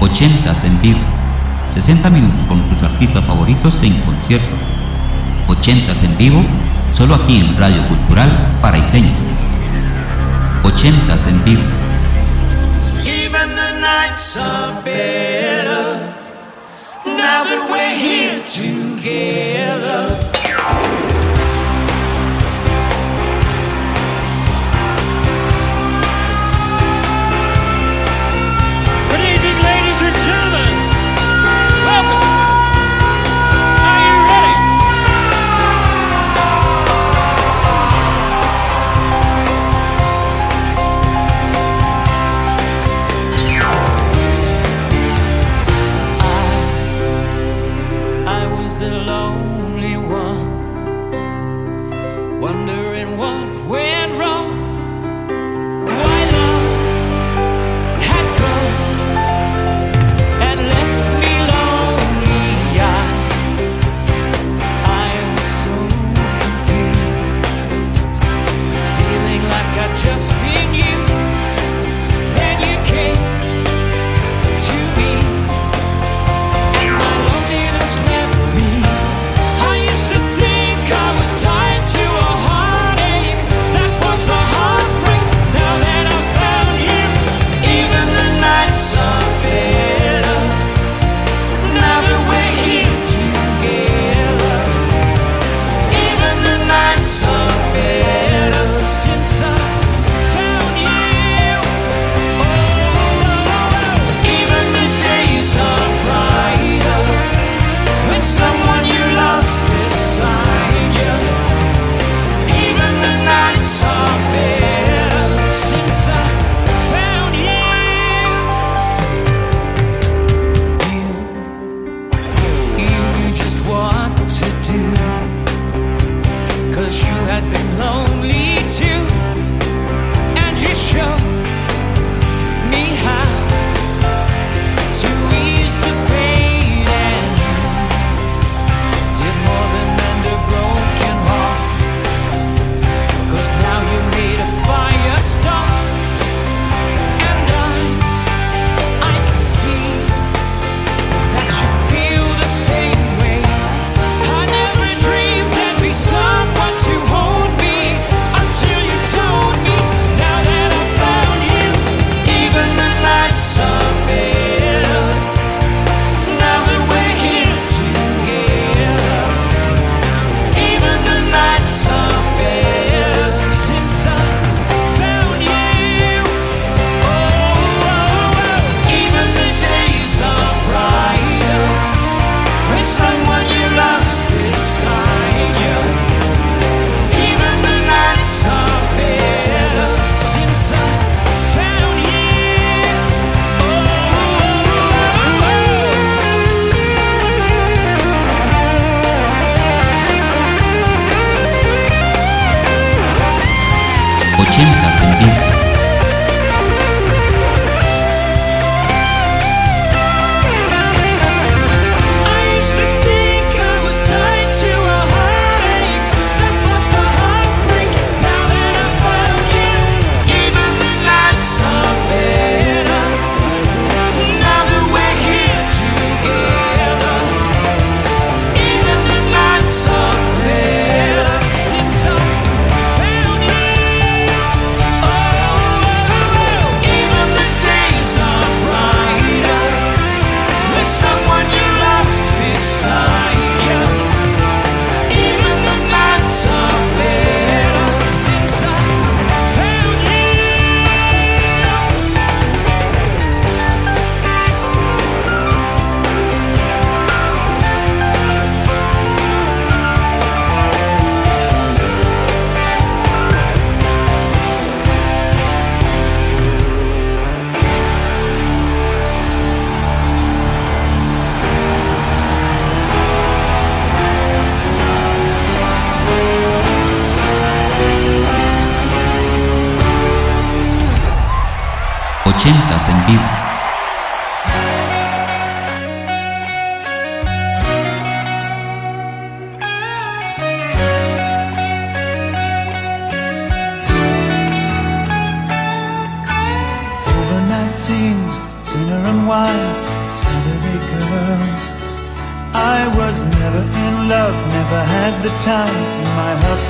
80 en vivo. 60 minutos con tus artistas favoritos en concierto. 80 en vivo, solo aquí en Radio Cultural para Paraiseño. 80 en vivo. Even the nights are better now that we're here together.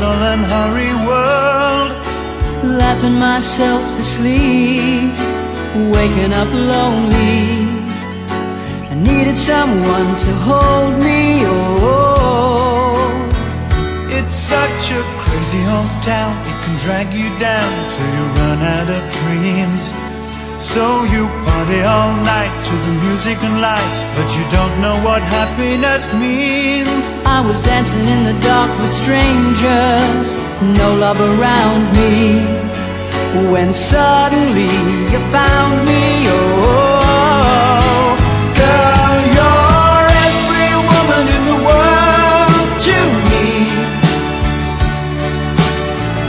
My hustle and hurry world. laughing myself to sleep, waking up lonely. I needed someone to hold me. Oh, It's such a crazy old town, it can drag you down till you run out of dreams. So you party all night to the music and lights, but you don't know what happiness means. I was dancing in the dark with strangers, no love around me. When suddenly you found me. Oh, Girl, you're every woman in the world to me.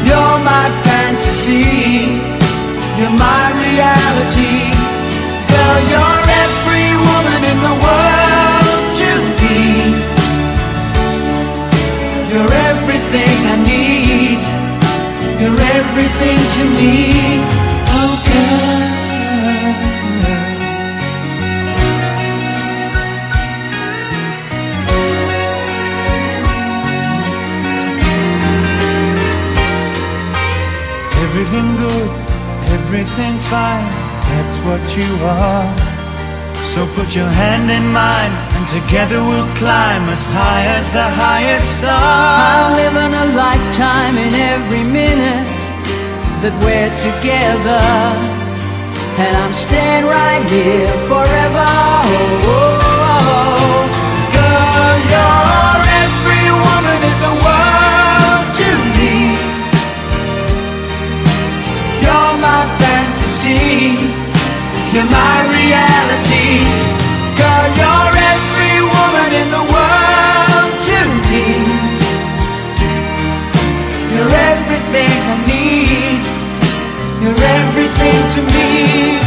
You're my fantasy. You're my reality. Girl, you're every woman in the world to me. You're everything I need. You're everything to me. Everything fine, that's what you are. So put your hand in mine, and together we'll climb as high as the highest star. I'm living a lifetime in every minute that we're together. And I'm staying right here forever. Oh, oh. You're my reality. Girl, you're every woman in the world to me. You're everything I need. You're everything to me.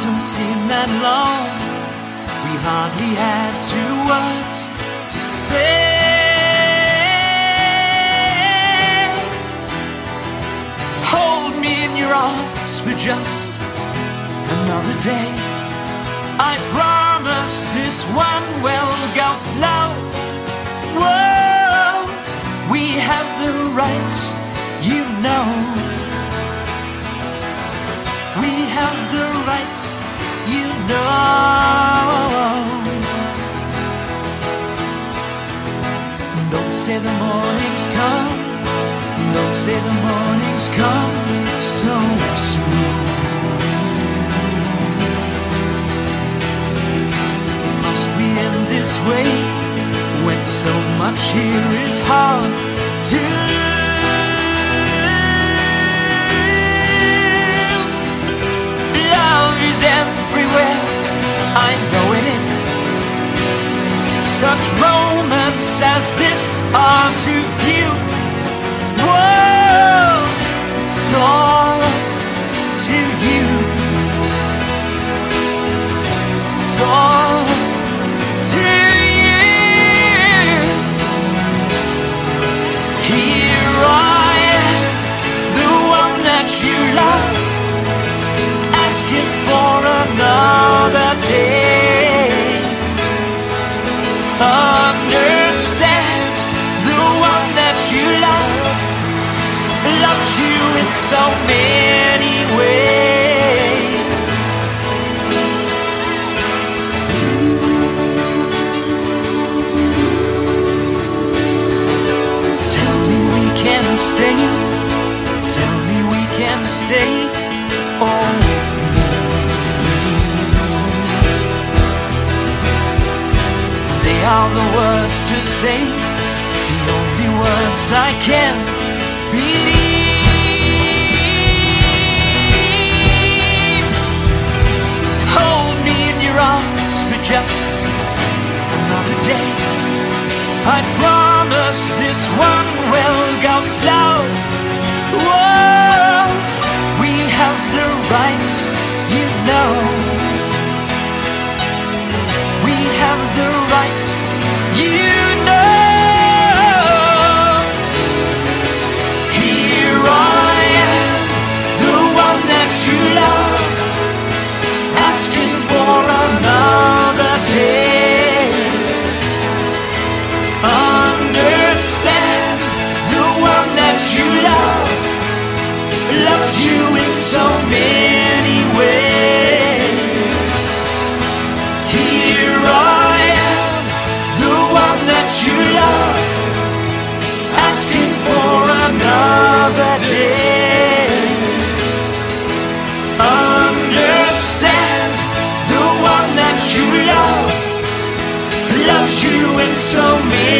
Doesn't seem that long. We hardly had two words to say. Hold me in your arms for just another day. I promise this one will go slow. Whoa, we have the right, you know. We have the right, Don't say the morning's come. Don't say the morning's come so soon. Must we end this way when so much here is hard to Love is everywhere, I know it is. Such moments as this are too few. Whoa, it's all They are the words to say, the only words I can believe. Hold me in your arms for just another day. I promise this one will go slow. Whoa right, you know. We have the right, you know. Here I am, the one that you love, asking for another. so many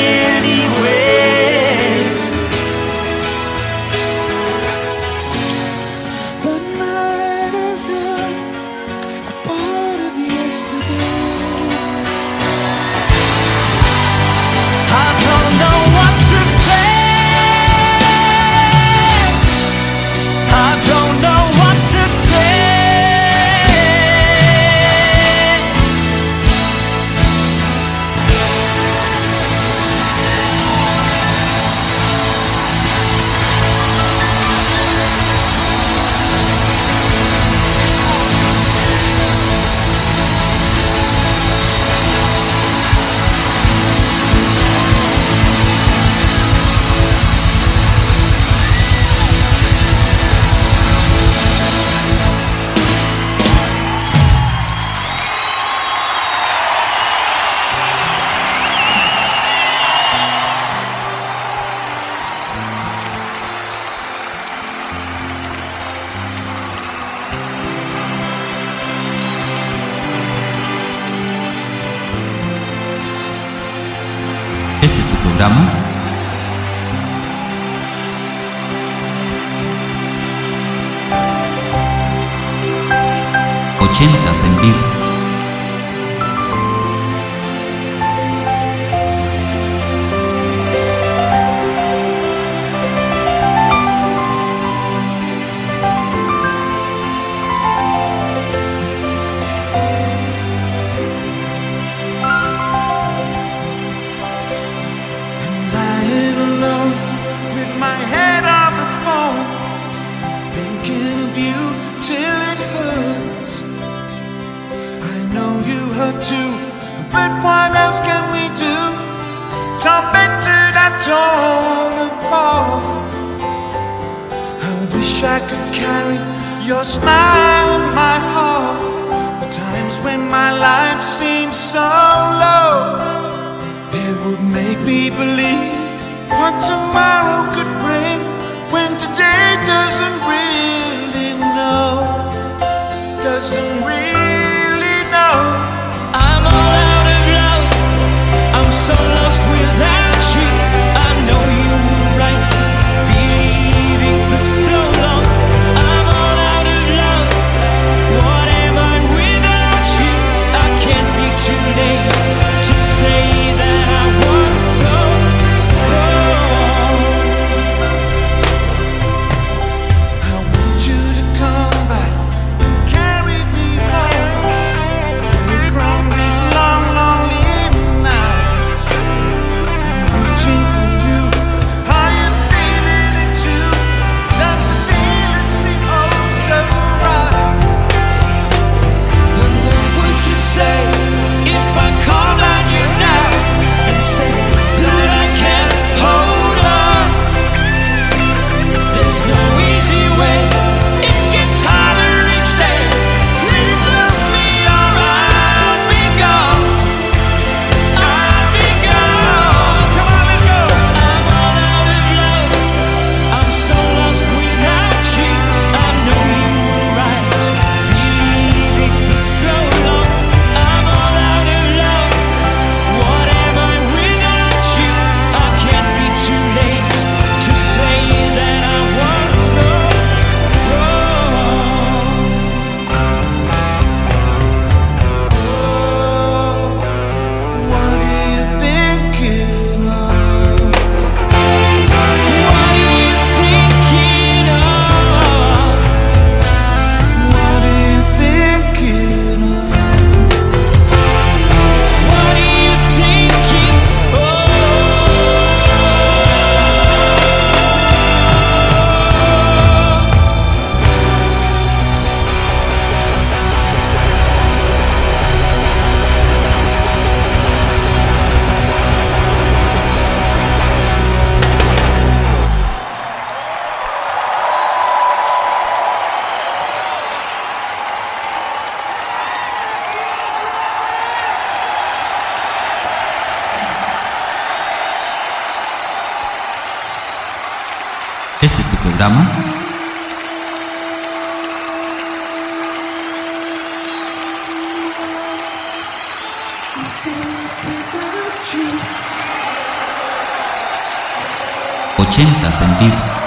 80 en vivo. Este programa Ochentas en vivo.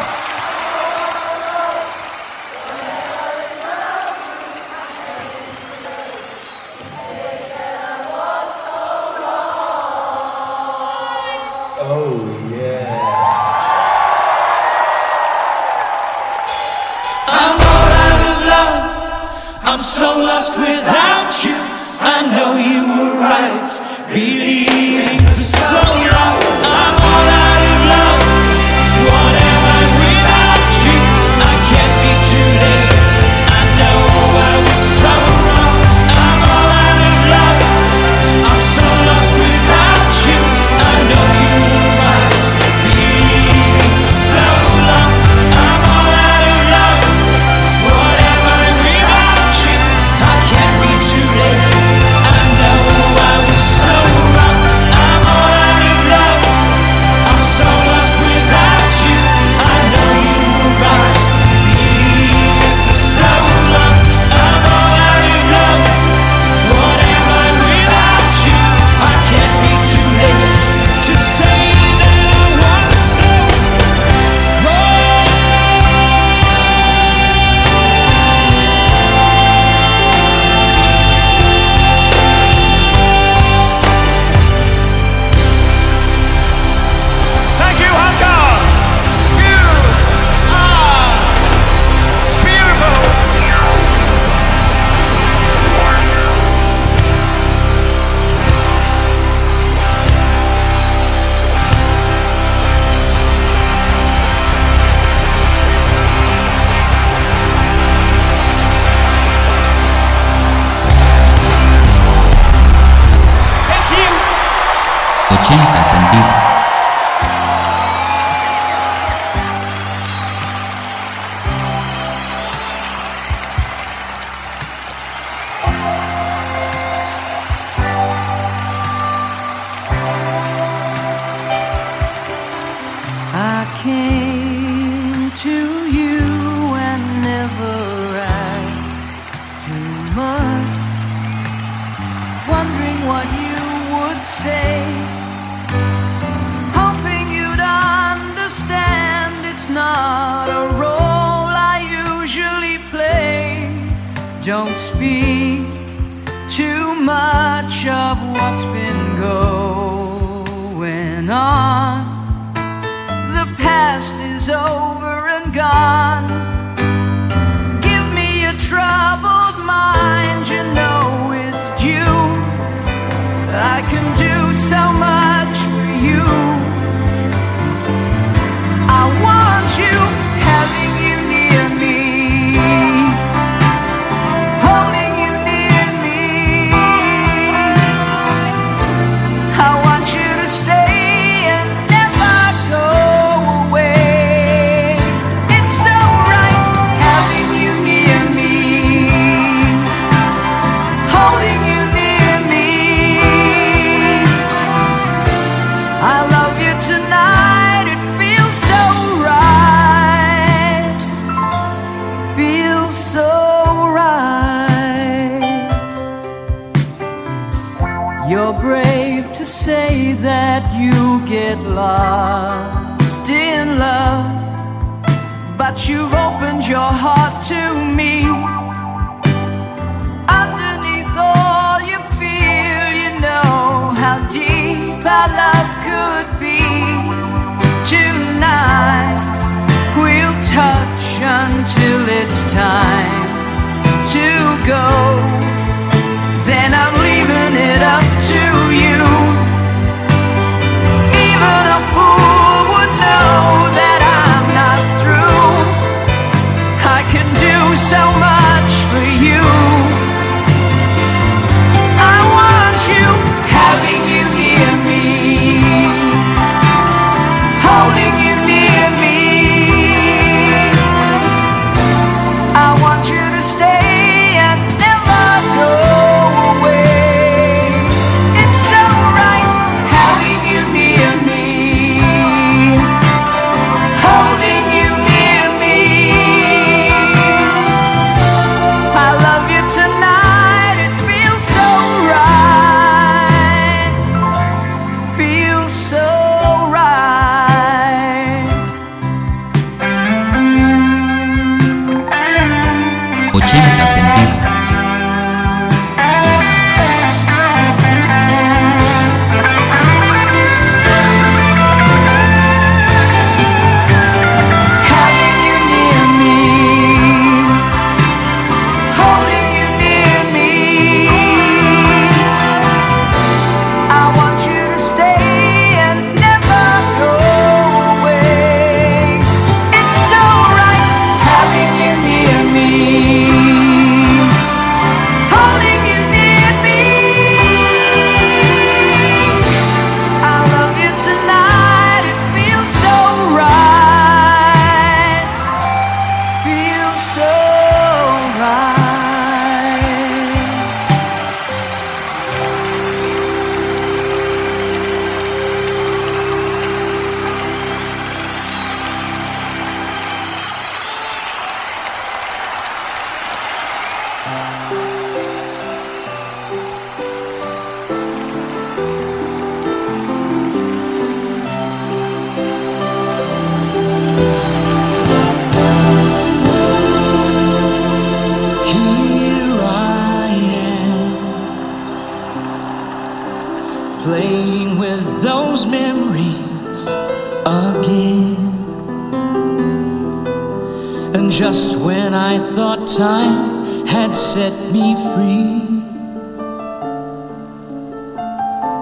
feel so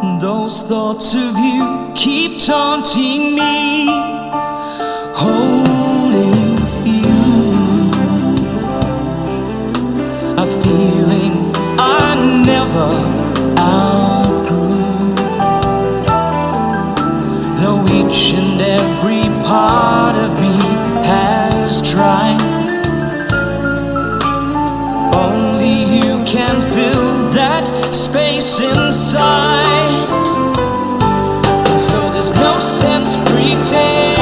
Those thoughts of you keep taunting me, holding you. A feeling I never outgrew. Though each and every part of me has tried, only you can fill that space inside. pretend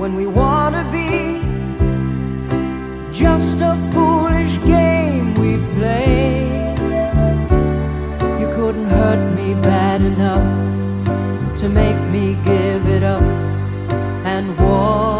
when we want to be just a foolish game we play. You couldn't hurt me bad enough to make me give it up and walk.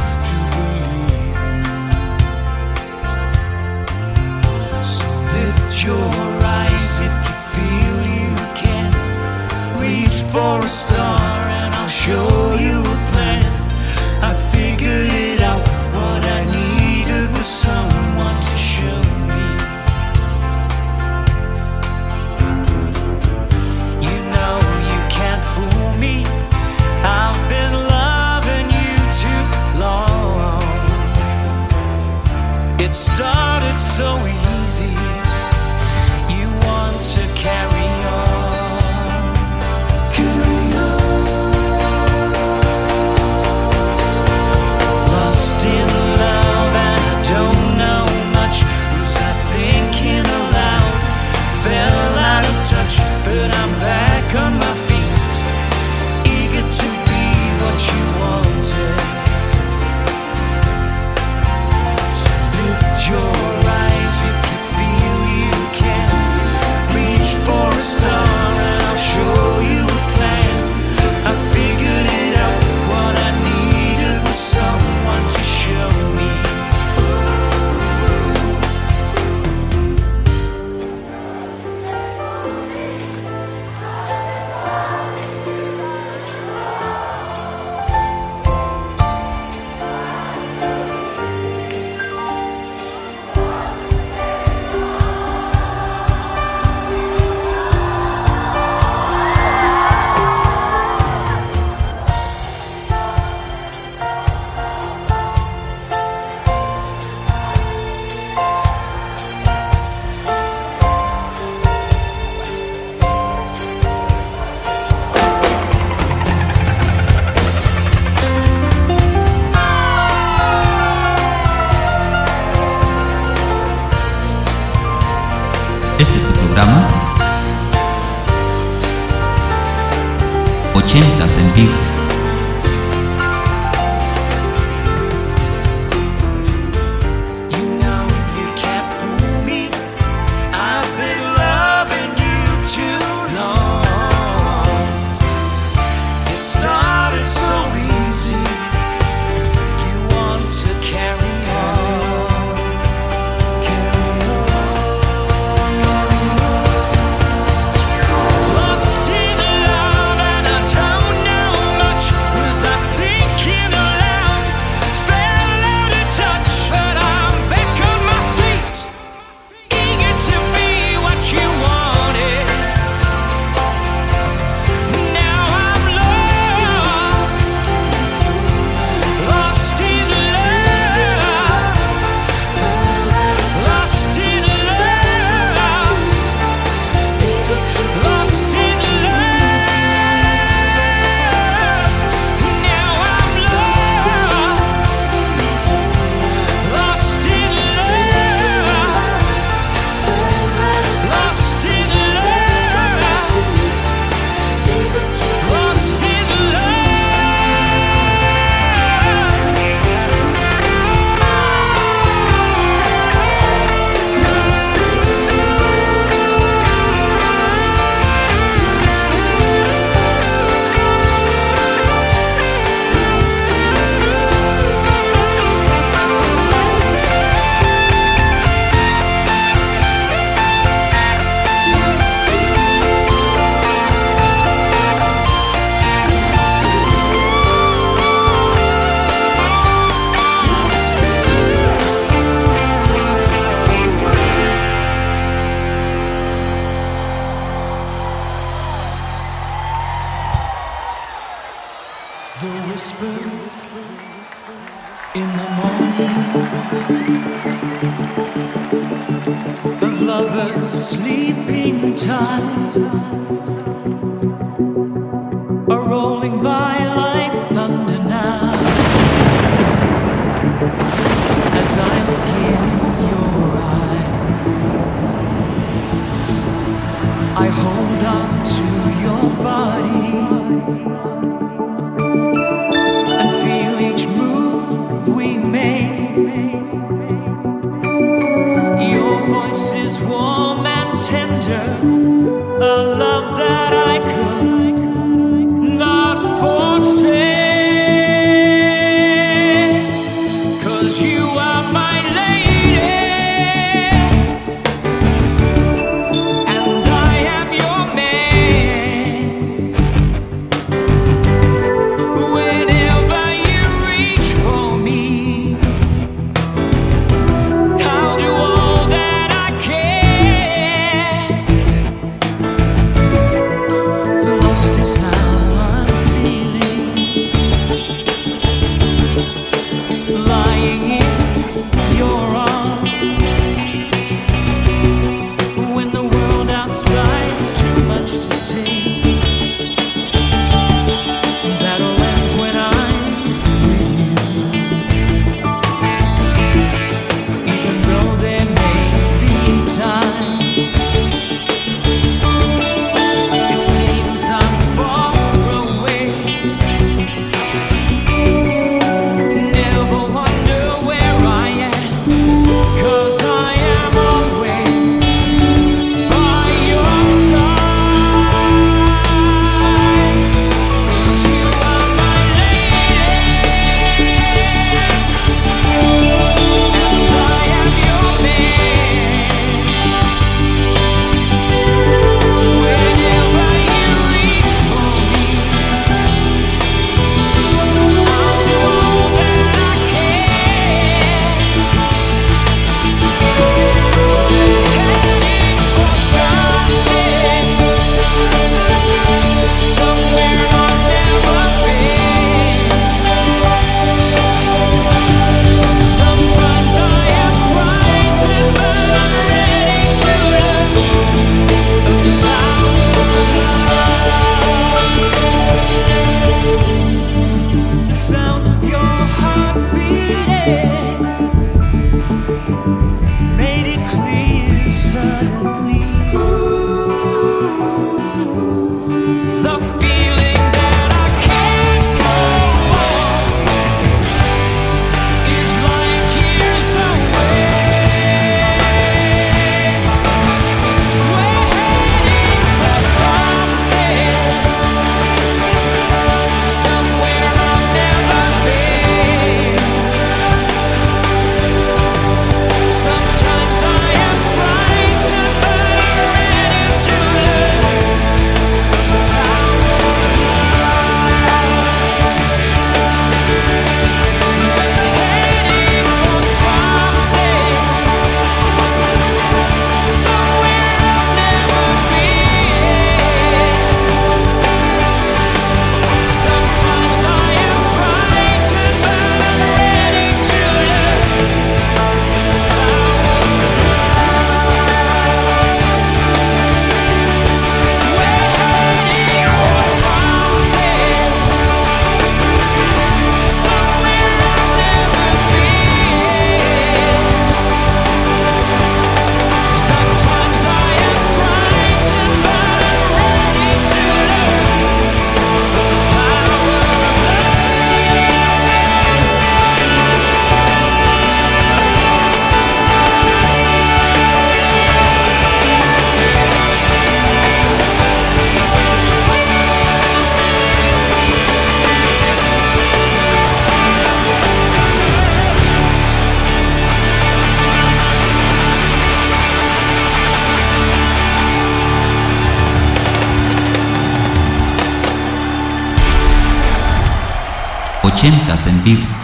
ochentas en vivo.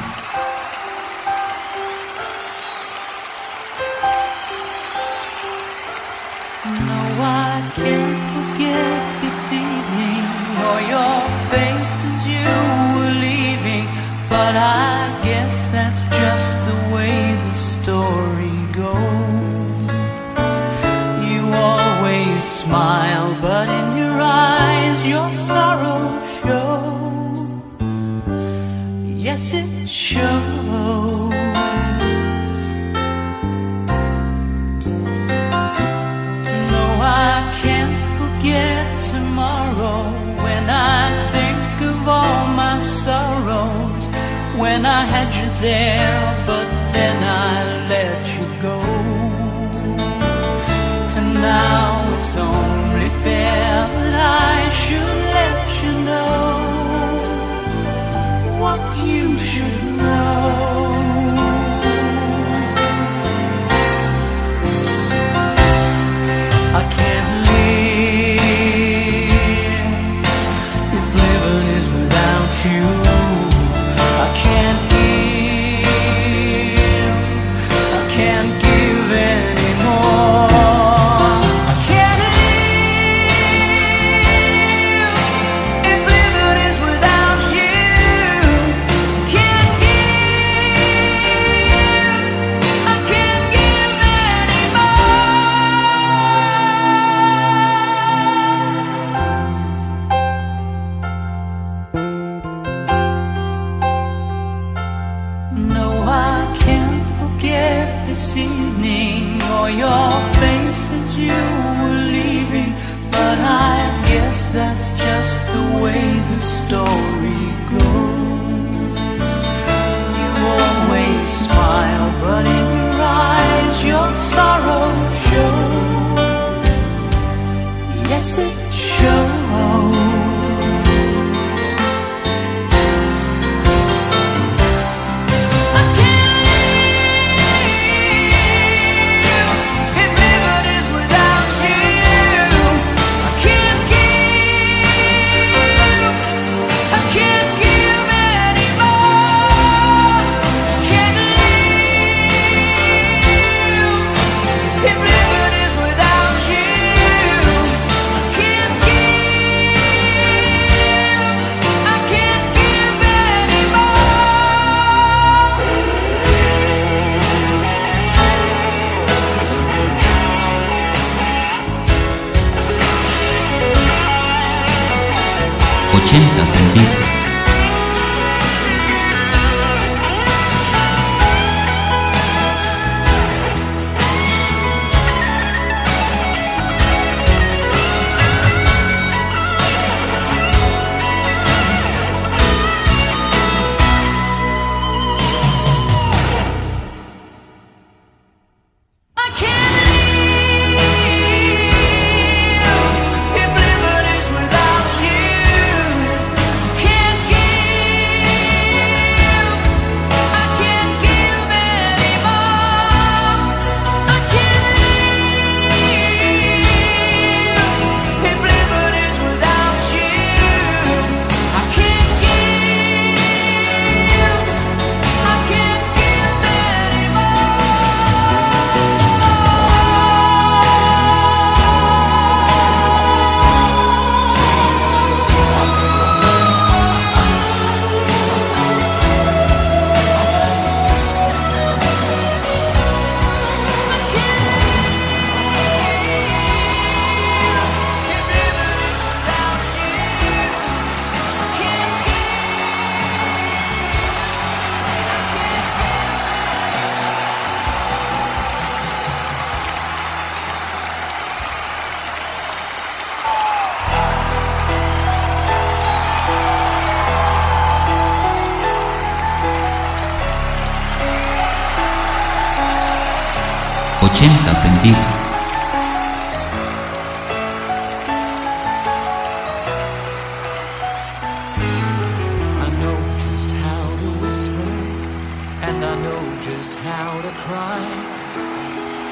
And I know just how to cry.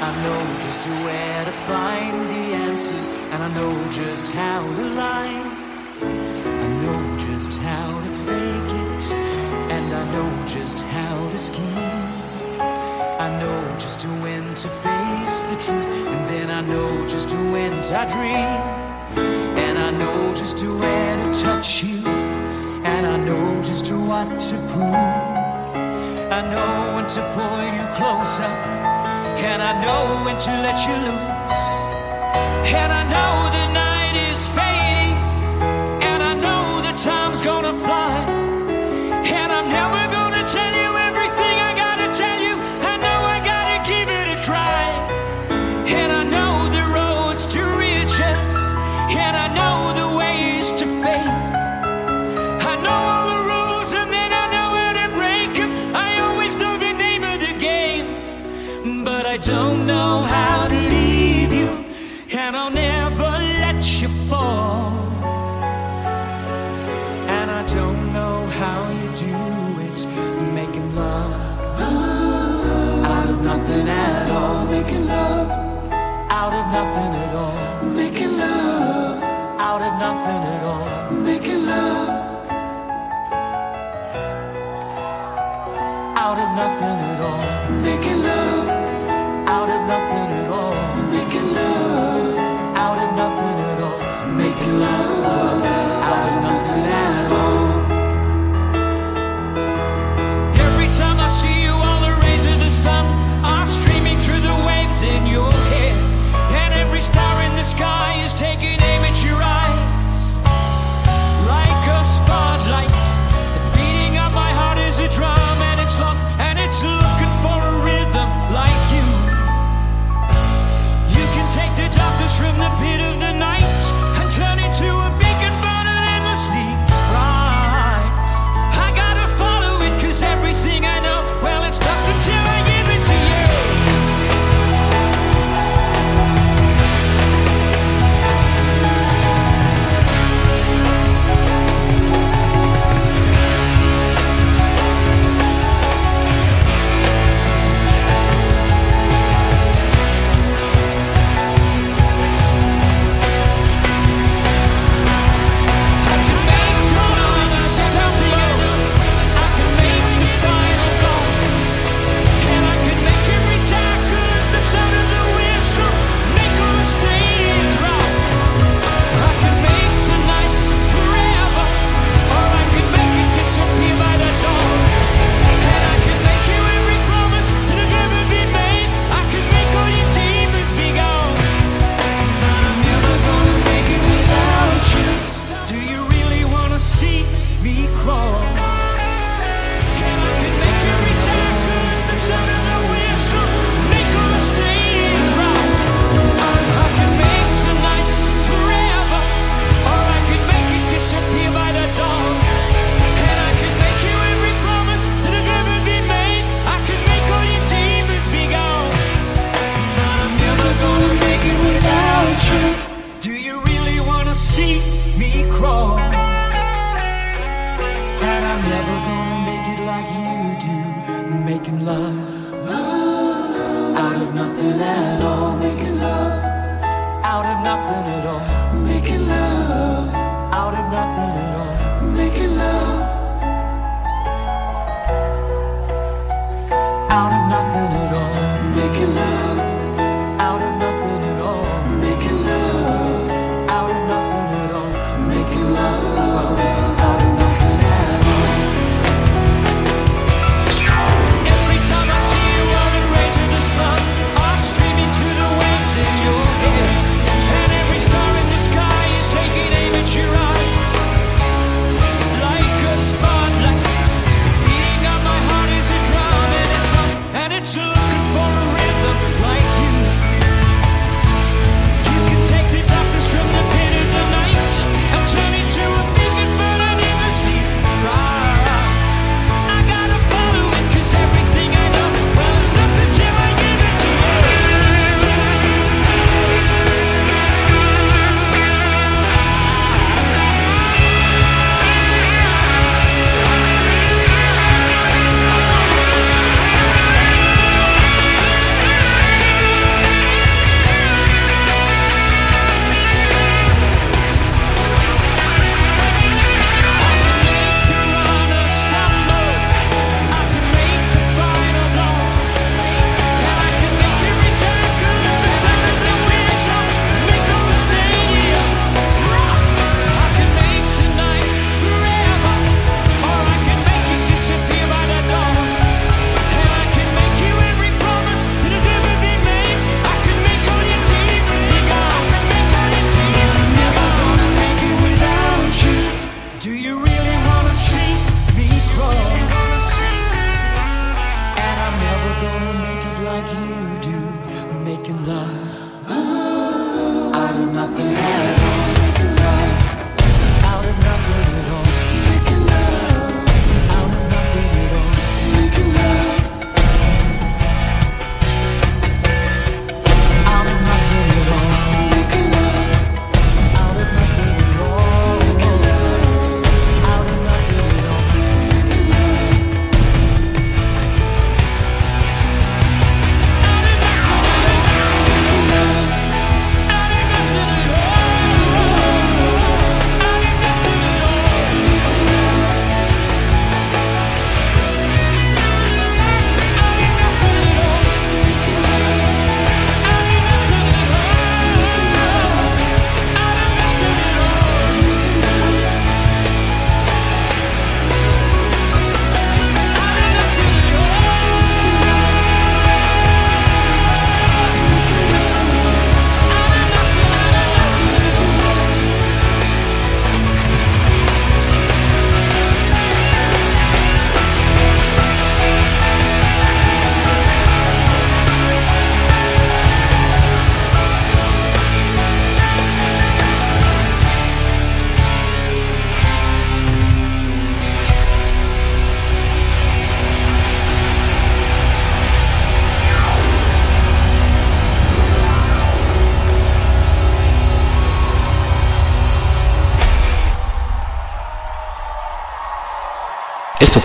I know just where to find the answers. And I know just how to lie. I know just how to fake it. And I know just how to scheme. I know just when to face the truth. And then I know just when to dream. And I know just where to touch you. And I know just what to prove. I know when to pull you closer, and I know when to let you loose, and I know that.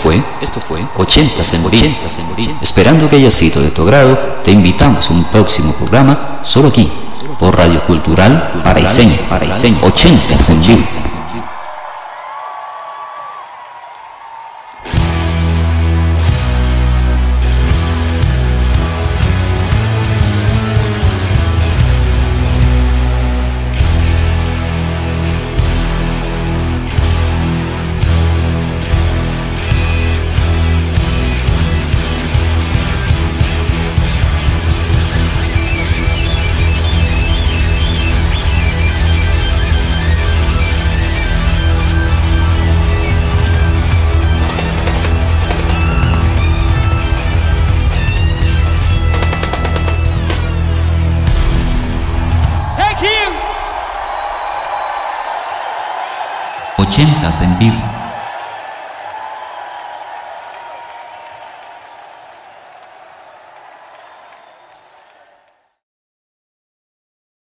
Fue, esto fue 80 en morir. Esperando que haya sido de tu agrado, te invitamos a un próximo programa solo aquí, por Radio Cultural Paraiseña, Paraiseña, 80 en